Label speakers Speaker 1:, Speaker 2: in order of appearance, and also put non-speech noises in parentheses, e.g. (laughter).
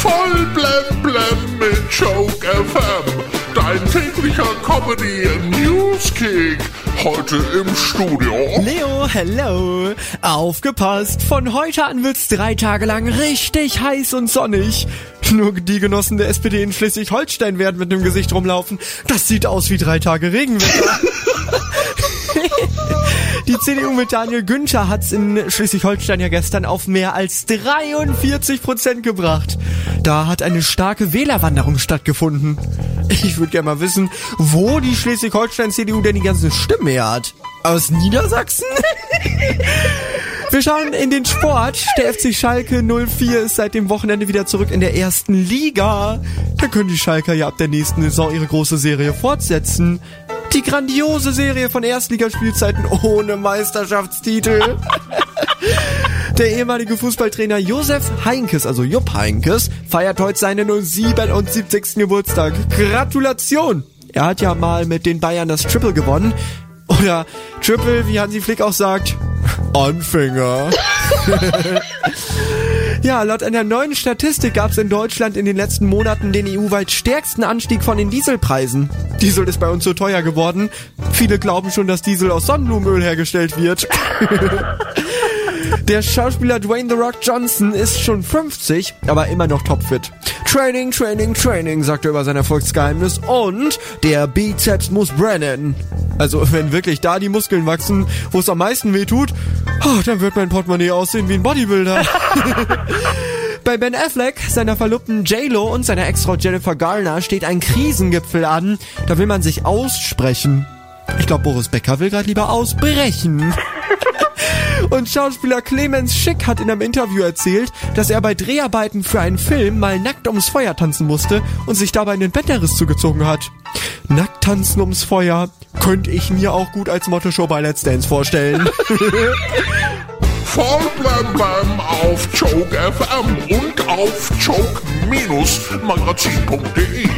Speaker 1: Voll blem blem mit Joke FM. Dein täglicher Comedy Newskick. Heute im Studio.
Speaker 2: Leo, hello. Aufgepasst, von heute an wird's drei Tage lang richtig heiß und sonnig. Nur die Genossen der SPD in Schleswig-Holstein werden mit dem Gesicht rumlaufen. Das sieht aus wie drei Tage Regenwetter. (laughs) (laughs) Die CDU mit Daniel Günther hat's in Schleswig-Holstein ja gestern auf mehr als 43 Prozent gebracht. Da hat eine starke Wählerwanderung stattgefunden. Ich würde gerne mal wissen, wo die Schleswig-Holstein-CDU denn die ganzen Stimmen her hat. Aus Niedersachsen? (laughs) Wir schauen in den Sport. Der FC Schalke 04 ist seit dem Wochenende wieder zurück in der ersten Liga. Da können die Schalker ja ab der nächsten Saison ihre große Serie fortsetzen. Die grandiose Serie von Erstligaspielzeiten ohne Meisterschaftstitel. (laughs) Der ehemalige Fußballtrainer Josef Heinkes, also Jupp Heinkes, feiert heute seinen 77. Geburtstag. Gratulation! Er hat ja mal mit den Bayern das Triple gewonnen. Oder Triple, wie Hansi Flick auch sagt, Anfänger. (laughs) (laughs) Ja, laut einer neuen Statistik gab es in Deutschland in den letzten Monaten den EU-weit stärksten Anstieg von den Dieselpreisen. Diesel ist bei uns so teuer geworden. Viele glauben schon, dass Diesel aus Sonnenblumenöl hergestellt wird. (laughs) Der Schauspieler Dwayne The Rock Johnson ist schon 50, aber immer noch topfit. Training, Training, Training, sagt er über sein Erfolgsgeheimnis. Und der Bizeps muss brennen. Also (laughs) wenn wirklich da die Muskeln wachsen, wo es am meisten weh tut, oh, dann wird mein Portemonnaie aussehen wie ein Bodybuilder. (laughs) Bei Ben Affleck, seiner Verlobten J-Lo und seiner Ex-Frau Jennifer Garner steht ein Krisengipfel an. Da will man sich aussprechen. Ich glaube, Boris Becker will gerade lieber ausbrechen. (laughs) Und Schauspieler Clemens Schick hat in einem Interview erzählt, dass er bei Dreharbeiten für einen Film mal nackt ums Feuer tanzen musste und sich dabei einen Bänderriss zugezogen hat. Nackt tanzen ums Feuer könnte ich mir auch gut als Motto-Show bei Let's Dance vorstellen.
Speaker 1: Voll blem blem auf Joke FM und auf joke-magazin.de.